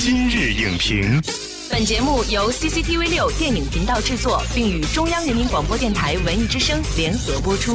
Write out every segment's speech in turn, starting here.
今日影评，本节目由 CCTV 六电影频道制作，并与中央人民广播电台文艺之声联合播出。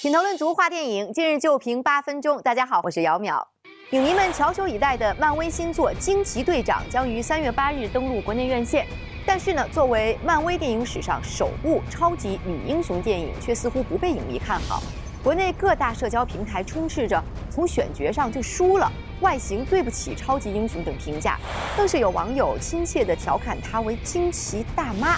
品头论足话电影，今日就评八分钟。大家好，我是姚淼。影迷们翘首以待的漫威新作《惊奇队长》将于三月八日登陆国内院线。但是呢，作为漫威电影史上首部超级女英雄电影，却似乎不被影迷看好。国内各大社交平台充斥着从选角上就输了、外形对不起超级英雄等评价，更是有网友亲切地调侃她为惊奇大妈。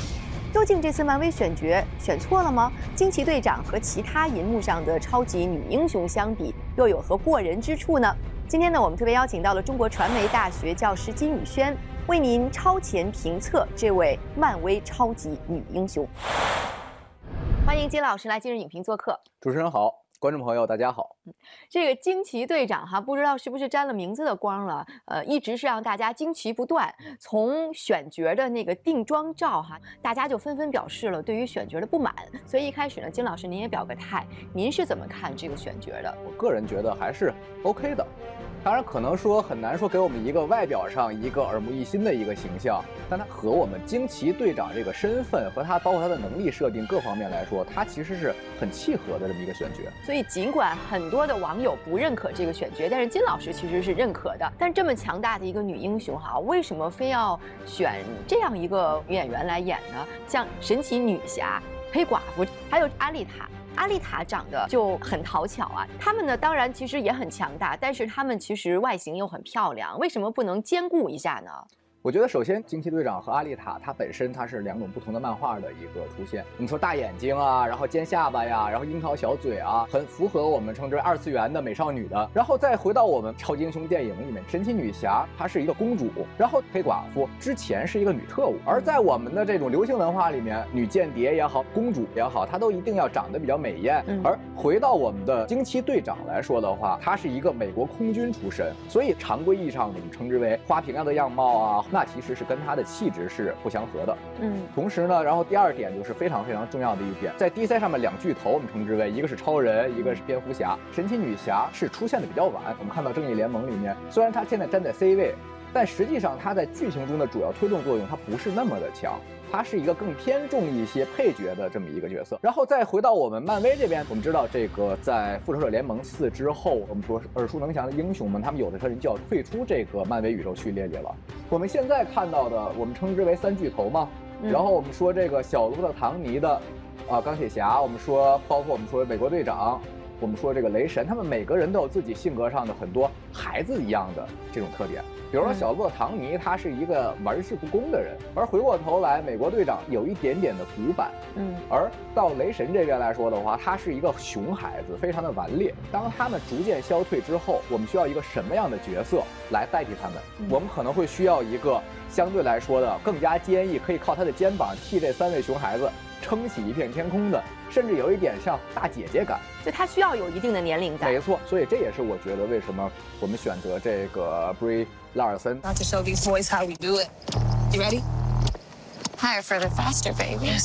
究竟这次漫威选角选错了吗？惊奇队长和其他银幕上的超级女英雄相比，又有何过人之处呢？今天呢，我们特别邀请到了中国传媒大学教师金宇轩，为您超前评测这位漫威超级女英雄。欢迎金老师来今日影评做客。主持人好，观众朋友大家好。这个惊奇队长哈，不知道是不是沾了名字的光了？呃，一直是让大家惊奇不断。从选角的那个定妆照哈，大家就纷纷表示了对于选角的不满。所以一开始呢，金老师您也表个态，您是怎么看这个选角的？我个人觉得还是 OK 的。当然，可能说很难说给我们一个外表上一个耳目一新的一个形象，但它和我们惊奇队长这个身份和他包括他的能力设定各方面来说，他其实是很契合的这么一个选角。所以尽管很多的网友不认可这个选角，但是金老师其实是认可的。但这么强大的一个女英雄哈，为什么非要选这样一个女演员来演呢？像神奇女侠、黑寡妇，还有阿丽塔。阿丽塔长得就很讨巧啊，他们呢当然其实也很强大，但是他们其实外形又很漂亮，为什么不能兼顾一下呢？我觉得首先，惊奇队长和阿丽塔，它本身它是两种不同的漫画的一个出现。我们说大眼睛啊，然后尖下巴呀，然后樱桃小嘴啊，很符合我们称之为二次元的美少女的。然后再回到我们超级英雄电影里面，神奇女侠她是一个公主，然后黑寡妇之前是一个女特务。而在我们的这种流行文化里面，女间谍也好，公主也好，她都一定要长得比较美艳。而回到我们的惊奇队长来说的话，她是一个美国空军出身，所以常规意义上我们称之为花瓶样的样貌啊。那其实是跟他的气质是不相合的，嗯，同时呢，然后第二点就是非常非常重要的一点，在 DC 上面两巨头，我们称之为一个是超人，一个是蝙蝠侠，神奇女侠是出现的比较晚。我们看到正义联盟里面，虽然她现在站在 C 位，但实际上它在剧情中的主要推动作用，它不是那么的强。它是一个更偏重一些配角的这么一个角色，然后再回到我们漫威这边，我们知道这个在复仇者联盟四之后，我们说耳熟能详的英雄们，他们有的人就要退出这个漫威宇宙序列里了。我们现在看到的，我们称之为三巨头嘛，然后我们说这个小罗伯特·唐尼的啊钢铁侠，我们说包括我们说美国队长，我们说这个雷神，他们每个人都有自己性格上的很多孩子一样的这种特点。比如说小洛唐尼，他是一个玩世不恭的人，而回过头来，美国队长有一点点的古板，嗯，而到雷神这边来说的话，他是一个熊孩子，非常的顽劣。当他们逐渐消退之后，我们需要一个什么样的角色来代替他们？我们可能会需要一个相对来说的更加坚毅，可以靠他的肩膀替这三位熊孩子撑起一片天空的，甚至有一点像大姐姐感。就她需要有一定的年龄感。没错，所以这也是我觉得为什么我们选择这个 Brie。拉尔森。Not to show these boys how we do it. You ready? Higher, further, faster, baby.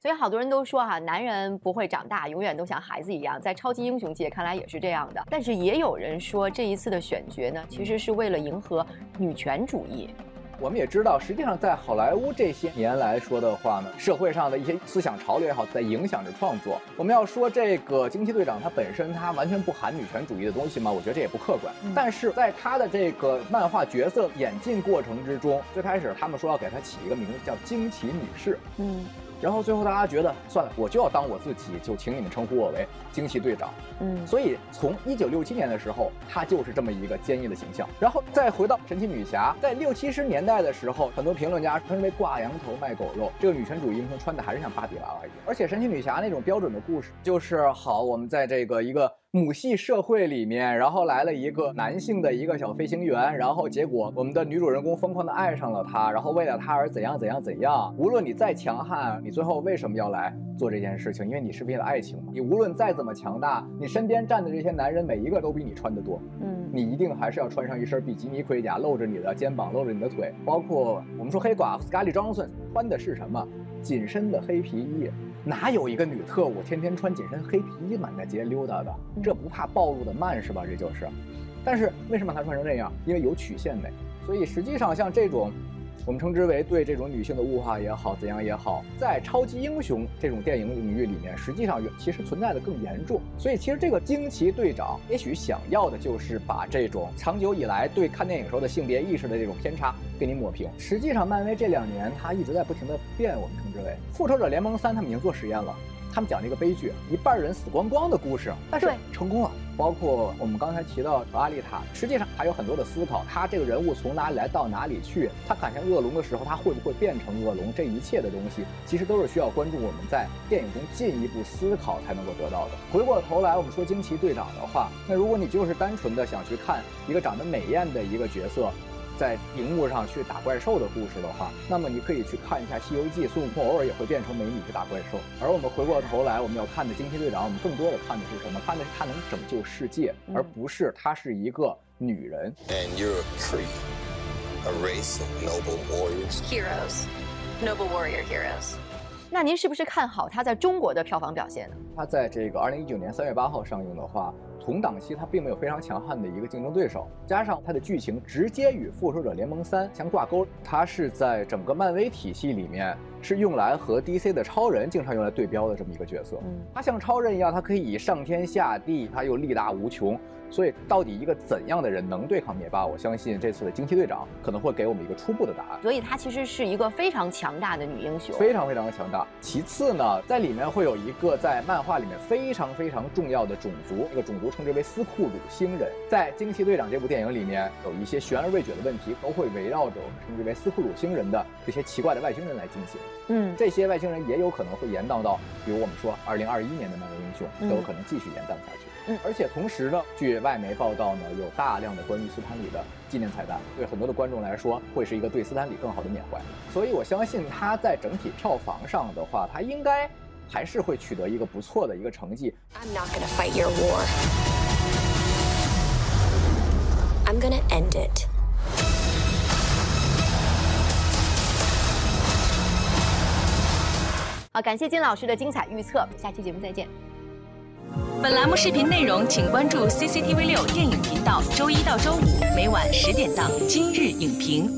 所以好多人都说哈，男人不会长大，永远都像孩子一样。在超级英雄界看来也是这样的。但是也有人说，这一次的选角呢，其实是为了迎合女权主义。我们也知道，实际上在好莱坞这些年来说的话呢，社会上的一些思想潮流也好，在影响着创作。我们要说这个惊奇队长，他本身他完全不含女权主义的东西吗？我觉得这也不客观。但是在他的这个漫画角色演进过程之中，最开始他们说要给他起一个名字叫惊奇女士。嗯。然后最后大家觉得算了，我就要当我自己，就请你们称呼我为惊奇队长。嗯，所以从一九六七年的时候，她就是这么一个坚毅的形象。然后再回到神奇女侠，在六七十年代的时候，很多评论家称为挂羊头卖狗肉，这个女权主义英雄穿的还是像芭比娃娃一样。而且神奇女侠那种标准的故事，就是好，我们在这个一个。母系社会里面，然后来了一个男性的一个小飞行员，然后结果我们的女主人公疯狂的爱上了他，然后为了他而怎样怎样怎样。无论你再强悍，你最后为什么要来做这件事情？因为你是为了爱情嘛。你无论再怎么强大，你身边站的这些男人每一个都比你穿得多，嗯，你一定还是要穿上一身比基尼盔甲，露着你的肩膀，露着你的腿。包括我们说黑寡妇 Scarlett Johansson 穿的是什么？紧身的黑皮衣。哪有一个女特务天天穿紧身黑皮衣满大街溜达的？这不怕暴露的慢是吧？这就是。但是为什么她穿成这样？因为有曲线美。所以实际上像这种。我们称之为对这种女性的物化也好，怎样也好，在超级英雄这种电影领域里面，实际上其实存在的更严重。所以其实这个惊奇队长也许想要的就是把这种长久以来对看电影时候的性别意识的这种偏差给你抹平。实际上，漫威这两年它一直在不停的变。我们称之为复仇者联盟三，他们已经做实验了。他们讲了一个悲剧，一半人死光光的故事，但是成功了。包括我们刚才提到阿丽塔，实际上还有很多的思考。他这个人物从哪里来到哪里去？他赶上恶龙的时候，他会不会变成恶龙？这一切的东西，其实都是需要关注。我们在电影中进一步思考才能够得到的。回过头来，我们说惊奇队长的话，那如果你就是单纯的想去看一个长得美艳的一个角色。在荧幕上去打怪兽的故事的话，那么你可以去看一下《西游记》，孙悟空偶尔也会变成美女去打怪兽。而我们回过头来，我们要看的惊奇队长，我们更多的看的是什么？看的是他能拯救世界，而不是他是一个女人。And you're a creep, a race of noble warriors, heroes, noble warrior heroes. 那您是不是看好他在中国的票房表现呢？他在这个二零一九年三月八号上映的话。同档期，它并没有非常强悍的一个竞争对手，加上它的剧情直接与《复仇者联盟三》相挂钩，它是在整个漫威体系里面是用来和 DC 的超人经常用来对标的这么一个角色。嗯，他像超人一样，他可以上天下地，他又力大无穷。所以，到底一个怎样的人能对抗灭霸？我相信这次的惊奇队长可能会给我们一个初步的答案。所以，她其实是一个非常强大的女英雄，非常非常的强大。其次呢，在里面会有一个在漫画里面非常非常重要的种族，这个种族称之为斯库鲁星人。在惊奇队长这部电影里面，有一些悬而未决的问题，都会围绕着我们称之为斯库鲁星人的这些奇怪的外星人来进行。嗯，这些外星人也有可能会延宕到，比如我们说二零二一年的漫威英雄，都有可能继续延宕下去。嗯，而且同时呢，据外媒报道呢，有大量的关于斯坦李的纪念彩蛋，对很多的观众来说，会是一个对斯坦李更好的缅怀。所以我相信他在整体票房上的话，他应该还是会取得一个不错的一个成绩。I'm not gonna fight your war. I'm gonna end it. 好，感谢金老师的精彩预测，下期节目再见。本栏目视频内容，请关注 CCTV 六电影频道，周一到周五每晚十点档《今日影评》。